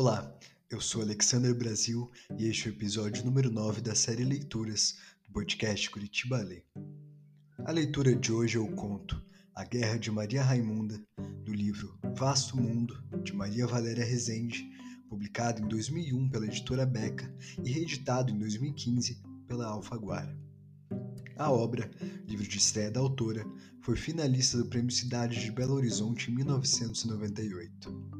Olá, eu sou Alexander Brasil e este é o episódio número 9 da série Leituras do podcast Curitiba Lê. A leitura de hoje é o conto A Guerra de Maria Raimunda, do livro Vasto Mundo, de Maria Valéria Rezende, publicado em 2001 pela editora Beca e reeditado em 2015 pela Alfaguara. A obra, livro de estreia da autora, foi finalista do Prêmio Cidade de Belo Horizonte em 1998.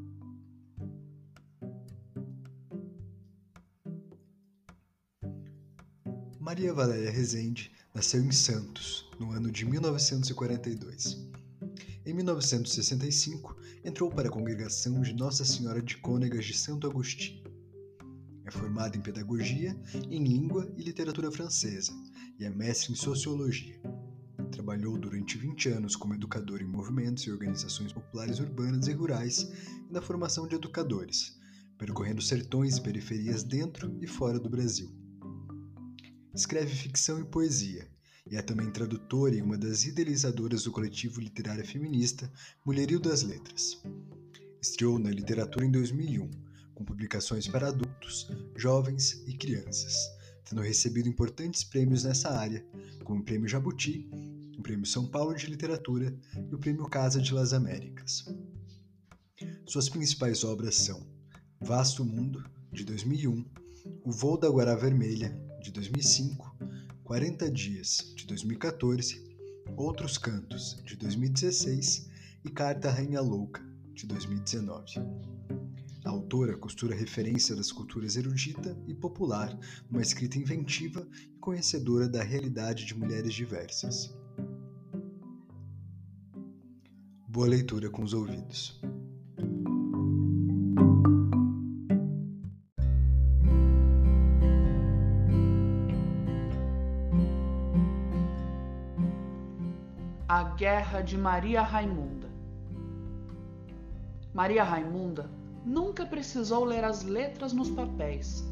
Maria Valéria Rezende nasceu em Santos, no ano de 1942. Em 1965, entrou para a congregação de Nossa Senhora de Cônegas de Santo Agostinho. É formada em Pedagogia, em Língua e Literatura Francesa e é mestre em Sociologia. Trabalhou durante 20 anos como educador em movimentos e organizações populares urbanas e rurais e na formação de educadores, percorrendo sertões e periferias dentro e fora do Brasil. Escreve ficção e poesia, e é também tradutora e uma das idealizadoras do coletivo literário feminista Mulherio das Letras. Estreou na literatura em 2001, com publicações para adultos, jovens e crianças, tendo recebido importantes prêmios nessa área, como o Prêmio Jabuti, o Prêmio São Paulo de Literatura e o Prêmio Casa de las Américas. Suas principais obras são Vasto Mundo, de 2001, O Voo da Guará Vermelha, de 2005, 40 Dias, de 2014, Outros Cantos, de 2016 e Carta Rainha Louca, de 2019. A autora costura referência das culturas erudita e popular numa escrita inventiva e conhecedora da realidade de mulheres diversas. Boa leitura com os ouvidos. A Guerra de Maria Raimunda. Maria Raimunda nunca precisou ler as letras nos papéis.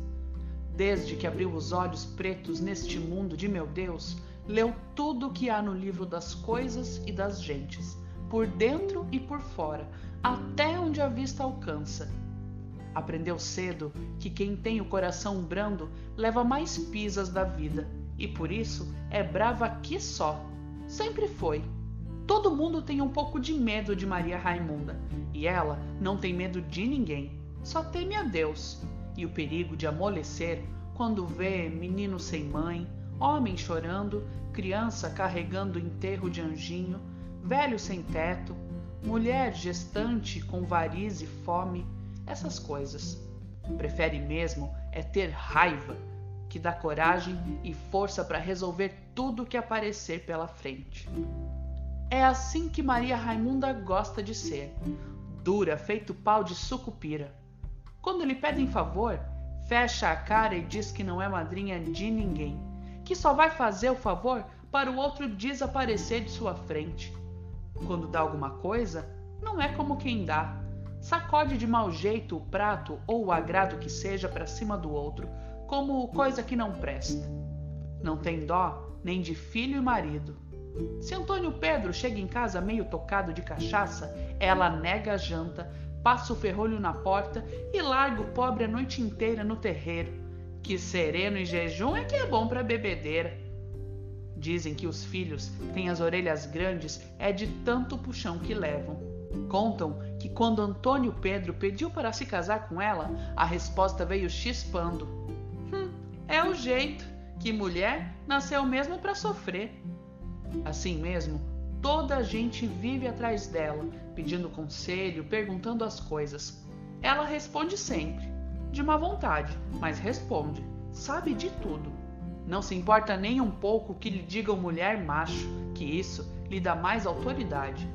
Desde que abriu os olhos pretos neste mundo de meu Deus, leu tudo o que há no livro das coisas e das gentes, por dentro e por fora, até onde a vista alcança. Aprendeu cedo que quem tem o coração brando leva mais pisas da vida, e por isso é brava aqui só Sempre foi. Todo mundo tem um pouco de medo de Maria Raimunda, e ela não tem medo de ninguém, só teme a Deus e o perigo de amolecer quando vê menino sem mãe, homem chorando, criança carregando enterro de anjinho, velho sem teto, mulher gestante com variz e fome, essas coisas. Prefere mesmo é ter raiva que dá coragem e força para resolver tudo que aparecer pela frente. É assim que Maria Raimunda gosta de ser, dura, feito pau de sucupira. Quando lhe pedem favor, fecha a cara e diz que não é madrinha de ninguém, que só vai fazer o favor para o outro desaparecer de sua frente. Quando dá alguma coisa, não é como quem dá. Sacode de mau jeito o prato ou o agrado que seja para cima do outro, como coisa que não presta. Não tem dó nem de filho e marido. Se Antônio Pedro chega em casa meio tocado de cachaça, ela nega a janta, passa o ferrolho na porta e larga o pobre a noite inteira no terreiro. Que sereno e jejum é que é bom para bebedeira. Dizem que os filhos têm as orelhas grandes é de tanto puxão que levam. Contam que quando Antônio Pedro pediu para se casar com ela, a resposta veio chispando. É o jeito que mulher nasceu mesmo para sofrer. Assim mesmo, toda a gente vive atrás dela, pedindo conselho, perguntando as coisas. Ela responde sempre, de má vontade, mas responde, sabe de tudo. Não se importa nem um pouco que lhe digam mulher macho, que isso lhe dá mais autoridade.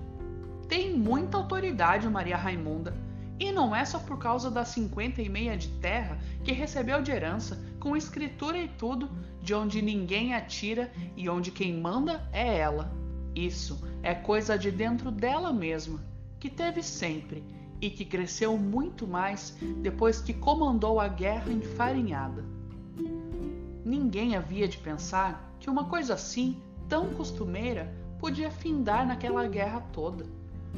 Tem muita autoridade Maria Raimunda, e não é só por causa das cinquenta e meia de terra que recebeu de herança, com escritura e tudo, de onde ninguém atira e onde quem manda é ela. Isso é coisa de dentro dela mesma, que teve sempre e que cresceu muito mais depois que comandou a guerra enfarinhada. Ninguém havia de pensar que uma coisa assim, tão costumeira, podia findar naquela guerra toda,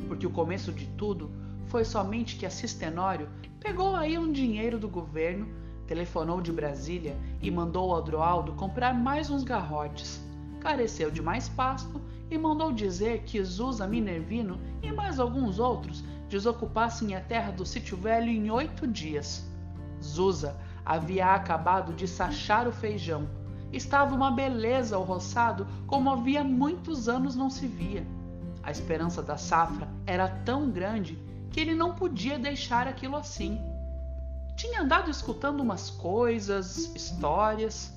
porque o começo de tudo foi somente que a Cistenório pegou aí um dinheiro do governo, telefonou de Brasília e mandou ao Adroaldo comprar mais uns garrotes. Careceu de mais pasto e mandou dizer que Zusa Minervino e mais alguns outros desocupassem a terra do sítio velho em oito dias. Zusa havia acabado de sachar o feijão. Estava uma beleza ao roçado como havia muitos anos não se via. A esperança da safra era tão grande que ele não podia deixar aquilo assim. Tinha andado escutando umas coisas, histórias.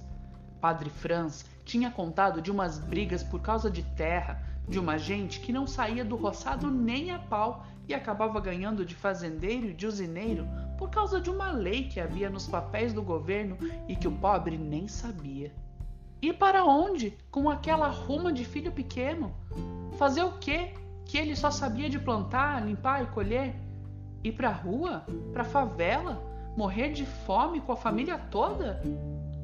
Padre Franz tinha contado de umas brigas por causa de terra, de uma gente que não saía do roçado nem a pau e acabava ganhando de fazendeiro e de usineiro por causa de uma lei que havia nos papéis do governo e que o pobre nem sabia. E para onde com aquela ruma de filho pequeno? Fazer o quê? Que ele só sabia de plantar, limpar e colher? Ir para rua? Para favela? Morrer de fome com a família toda?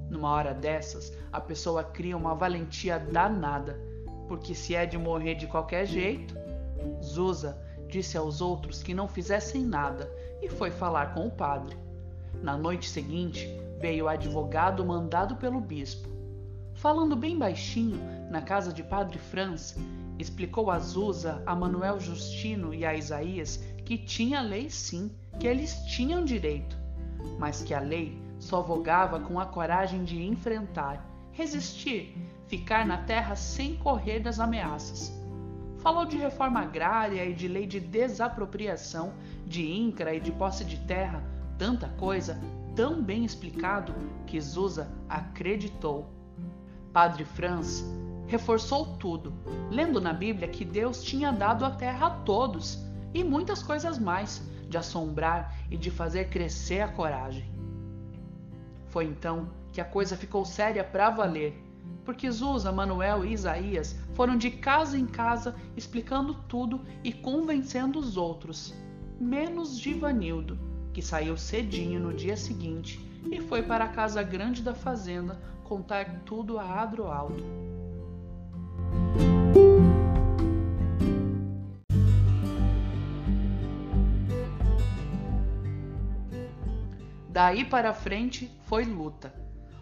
Numa hora dessas, a pessoa cria uma valentia danada, porque se é de morrer de qualquer jeito. Zusa disse aos outros que não fizessem nada e foi falar com o padre. Na noite seguinte, veio o advogado mandado pelo bispo. Falando bem baixinho, na casa de Padre Franz, explicou a Zusa, a Manuel Justino e a Isaías que tinha lei sim, que eles tinham direito, mas que a lei só vogava com a coragem de enfrentar, resistir, ficar na terra sem correr das ameaças. Falou de reforma agrária e de lei de desapropriação, de INCRA e de posse de terra, tanta coisa, tão bem explicado que Zusa acreditou. Padre Franz reforçou tudo, lendo na Bíblia que Deus tinha dado a terra a todos e muitas coisas mais, de assombrar e de fazer crescer a coragem. Foi então que a coisa ficou séria para valer, porque Zusa, Manuel e Isaías foram de casa em casa explicando tudo e convencendo os outros, menos Givanildo, que saiu cedinho no dia seguinte e foi para a casa grande da fazenda contar tudo a Adroaldo. Daí para frente foi luta.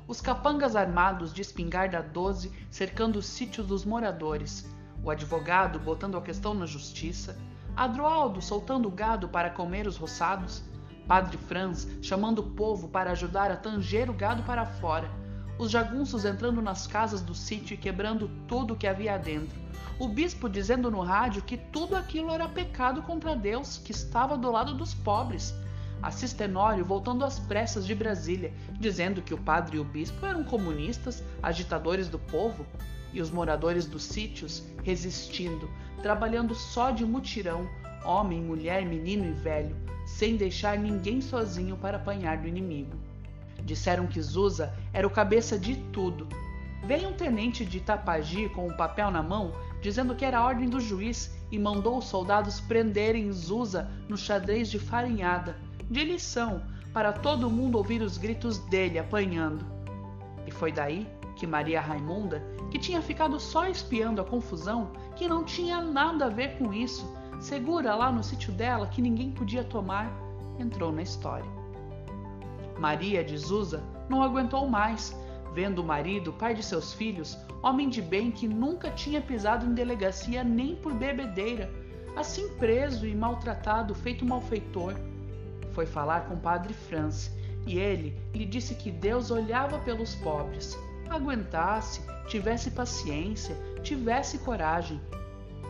Os capangas armados de espingarda 12 cercando os sítios dos moradores, o advogado botando a questão na justiça, Adroaldo soltando o gado para comer os roçados, Padre Franz chamando o povo para ajudar a tanger o gado para fora, os jagunços entrando nas casas do sítio e quebrando tudo que havia dentro. O bispo dizendo no rádio que tudo aquilo era pecado contra Deus, que estava do lado dos pobres. Assis Tenório voltando às pressas de Brasília, dizendo que o padre e o bispo eram comunistas, agitadores do povo, e os moradores dos sítios resistindo, trabalhando só de mutirão, homem, mulher, menino e velho, sem deixar ninguém sozinho para apanhar do inimigo. Disseram que Zusa era o cabeça de tudo. Veio um tenente de Tapagi com um papel na mão, dizendo que era a ordem do juiz, e mandou os soldados prenderem Zusa no xadrez de farinhada, de lição, para todo mundo ouvir os gritos dele apanhando. E foi daí que Maria Raimunda, que tinha ficado só espiando a confusão, que não tinha nada a ver com isso, segura lá no sítio dela que ninguém podia tomar, entrou na história. Maria de Zusa não aguentou mais, vendo o marido, pai de seus filhos, homem de bem que nunca tinha pisado em delegacia nem por bebedeira, assim preso e maltratado, feito malfeitor. Foi falar com o padre Franz e ele lhe disse que Deus olhava pelos pobres. Aguentasse, tivesse paciência, tivesse coragem.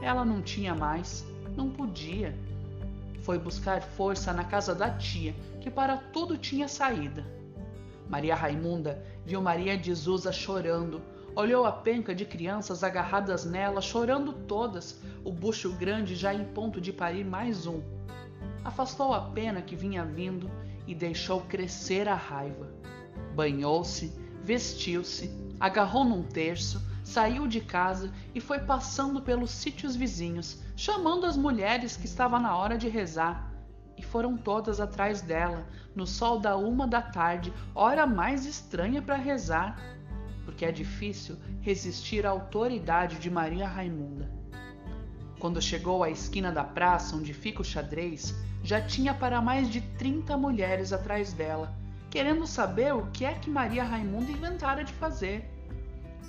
Ela não tinha mais, não podia. Foi buscar força na casa da tia, que para tudo tinha saída. Maria Raimunda viu Maria de Zusa chorando, olhou a penca de crianças agarradas nela, chorando todas, o bucho grande já em ponto de parir mais um. Afastou a pena que vinha vindo e deixou crescer a raiva. Banhou-se, vestiu-se, agarrou num terço, saiu de casa e foi passando pelos sítios vizinhos, chamando as mulheres que estava na hora de rezar e foram todas atrás dela, no sol da uma da tarde, hora mais estranha para rezar, porque é difícil resistir à autoridade de Maria Raimunda. Quando chegou à esquina da praça onde fica o xadrez, já tinha para mais de 30 mulheres atrás dela, querendo saber o que é que Maria Raimunda inventara de fazer.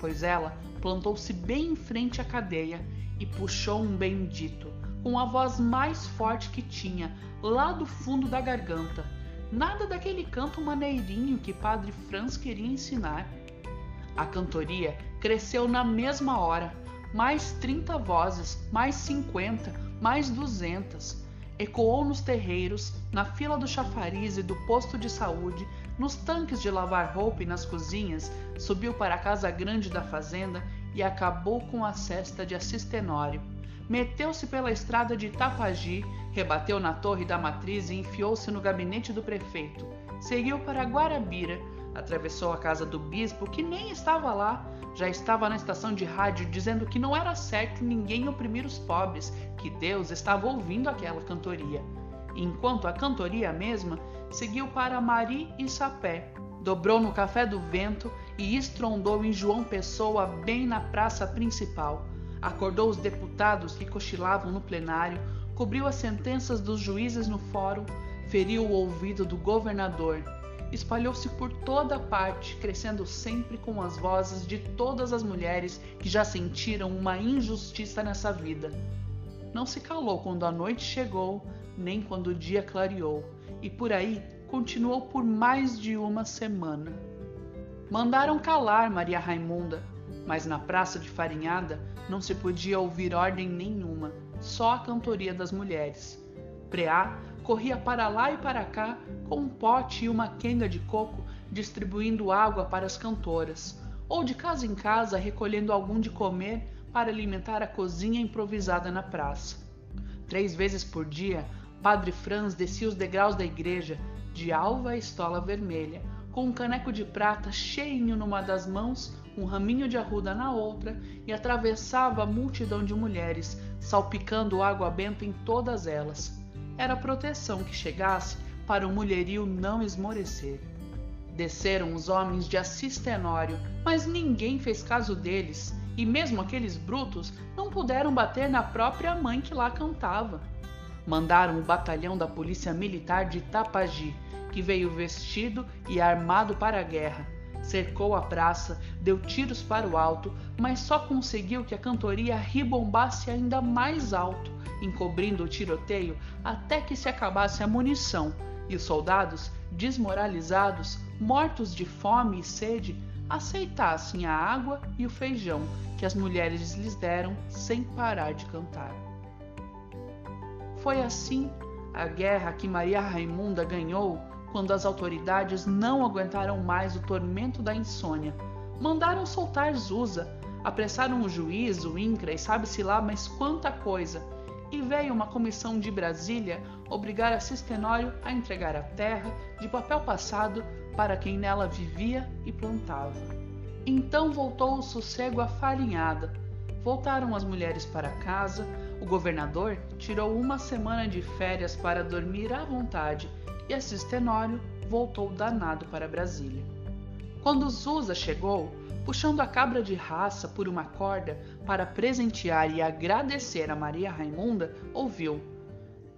Pois ela plantou-se bem em frente à cadeia e puxou um bendito, com a voz mais forte que tinha, lá do fundo da garganta. Nada daquele canto maneirinho que Padre Franz queria ensinar. A cantoria cresceu na mesma hora, mais 30 vozes, mais 50, mais 200. Ecoou nos terreiros, na fila do chafariz e do posto de saúde, nos tanques de lavar roupa e nas cozinhas, subiu para a casa grande da fazenda e acabou com a cesta de Assistenório. Meteu-se pela estrada de Itapagi, rebateu na torre da matriz e enfiou-se no gabinete do prefeito. Seguiu para Guarabira, atravessou a casa do bispo, que nem estava lá, já estava na estação de rádio dizendo que não era certo ninguém oprimir os pobres, que Deus estava ouvindo aquela cantoria. Enquanto a cantoria mesma seguiu para Mari e Sapé, dobrou no Café do Vento e estrondou em João Pessoa, bem na praça principal. Acordou os deputados que cochilavam no plenário, cobriu as sentenças dos juízes no fórum, feriu o ouvido do governador. Espalhou-se por toda parte, crescendo sempre com as vozes de todas as mulheres que já sentiram uma injustiça nessa vida. Não se calou quando a noite chegou, nem quando o dia clareou, e por aí continuou por mais de uma semana. Mandaram calar Maria Raimunda, mas na praça de Farinhada não se podia ouvir ordem nenhuma, só a cantoria das mulheres. Preá corria para lá e para cá com um pote e uma quenga de coco distribuindo água para as cantoras, ou de casa em casa recolhendo algum de comer para alimentar a cozinha improvisada na praça. Três vezes por dia, Padre Franz descia os degraus da igreja de alva estola vermelha, com um caneco de prata cheinho numa das mãos, um raminho de arruda na outra, e atravessava a multidão de mulheres, salpicando água benta em todas elas. Era proteção que chegasse para o mulherio não esmorecer. Desceram os homens de Assis Tenório, mas ninguém fez caso deles, e mesmo aqueles brutos não puderam bater na própria mãe que lá cantava mandaram o batalhão da Polícia Militar de Tapagi, que veio vestido e armado para a guerra. Cercou a praça, deu tiros para o alto, mas só conseguiu que a cantoria ribombasse ainda mais alto, encobrindo o tiroteio até que se acabasse a munição e os soldados, desmoralizados, mortos de fome e sede, aceitassem a água e o feijão que as mulheres lhes deram sem parar de cantar. Foi assim a guerra que Maria Raimunda ganhou quando as autoridades não aguentaram mais o tormento da insônia. Mandaram soltar Zusa, apressaram o juiz, o INCRA e sabe-se lá mais quanta coisa. E veio uma comissão de Brasília obrigar a Sistenório a entregar a terra de papel passado para quem nela vivia e plantava. Então voltou o sossego à farinhada. Voltaram as mulheres para casa, o governador tirou uma semana de férias para dormir à vontade e Assis Tenório voltou danado para Brasília. Quando Zusa chegou, puxando a cabra de raça por uma corda para presentear e agradecer a Maria Raimunda, ouviu: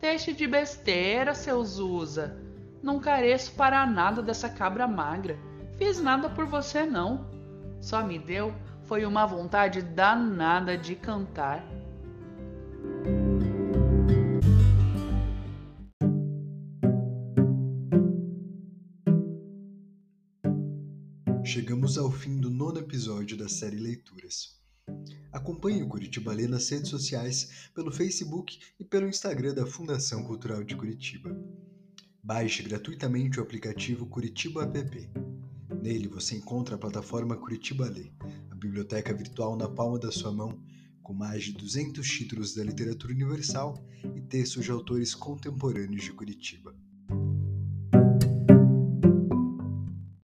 Deixe de besteira, seu Zusa. Não careço para nada dessa cabra magra. Fiz nada por você, não. Só me deu foi uma vontade danada de cantar. Chegamos ao fim do nono episódio da série Leituras. Acompanhe o Curitiba Lê nas redes sociais, pelo Facebook e pelo Instagram da Fundação Cultural de Curitiba. Baixe gratuitamente o aplicativo Curitiba App. Nele você encontra a plataforma Curitiba Lê, a biblioteca virtual na palma da sua mão com mais de 200 títulos da literatura universal e textos de autores contemporâneos de Curitiba.